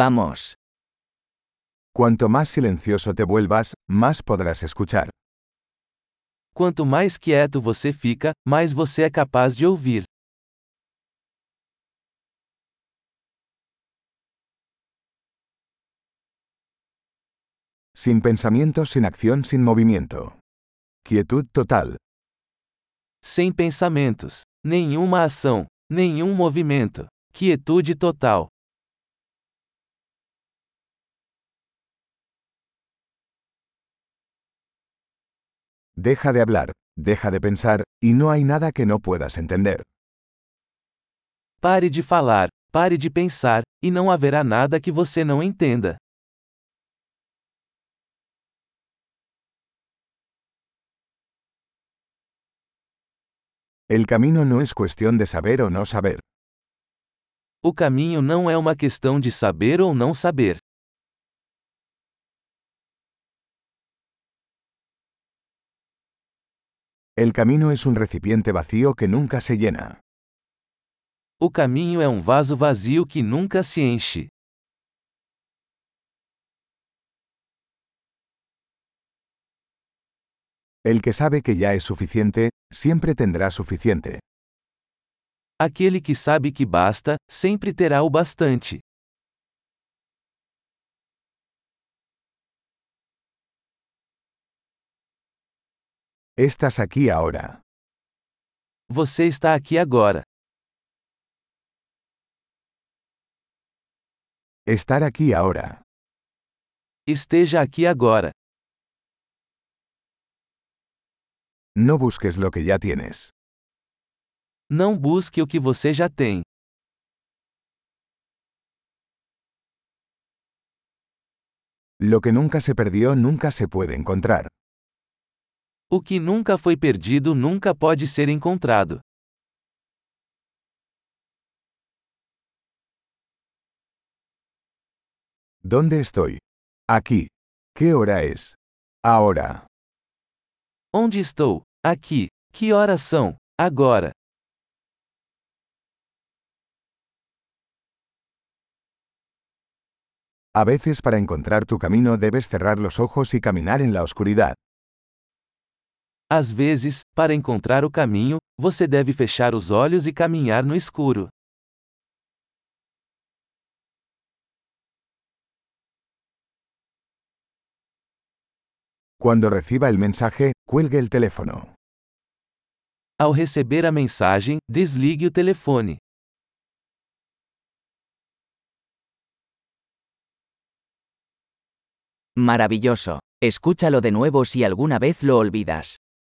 Vamos. Cuanto más silencioso te vuelvas, más podrás escuchar. Quanto mais quieto você fica, mais você é capaz de ouvir. Sin pensamiento, sin acción, sin movimiento. Quietud total. Sem pensamentos, nenhuma ação, nenhum movimento. Quietude total. Deja de hablar, deja de pensar, y no hay nada que no puedas entender. Pare de falar, pare de pensar, e não haverá nada que você não entenda. El camino no es cuestión de saber o no saber. O caminho não é uma questão de saber ou não saber. El camino es un recipiente vacío que nunca se llena. O caminho é um vaso vazio que nunca se enche. El que sabe que ya es suficiente, siempre tendrá suficiente. Aquele que sabe que basta, sempre terá o bastante. Estás aquí ahora. Você está aqui agora. Estar aquí ahora. Esteja aqui agora. No busques lo que ya tienes. Não busque o que você já tem. Lo que nunca se perdió nunca se puede encontrar. O que nunca foi perdido nunca pode ser encontrado. ¿Dónde estoy? Aquí. ¿Qué hora es? Ahora. Onde estou? Aqui. Que horas são? Agora. A veces para encontrar tu camino debes cerrar los ojos y caminar en la oscuridad. Às vezes, para encontrar o caminho, você deve fechar os olhos e caminhar no escuro. Cuando reciba el mensaje, cuelgue el teléfono. Ao receber a mensagem, desligue o telefone. Maravilloso. Escúchalo de nuevo si alguna vez lo olvidas.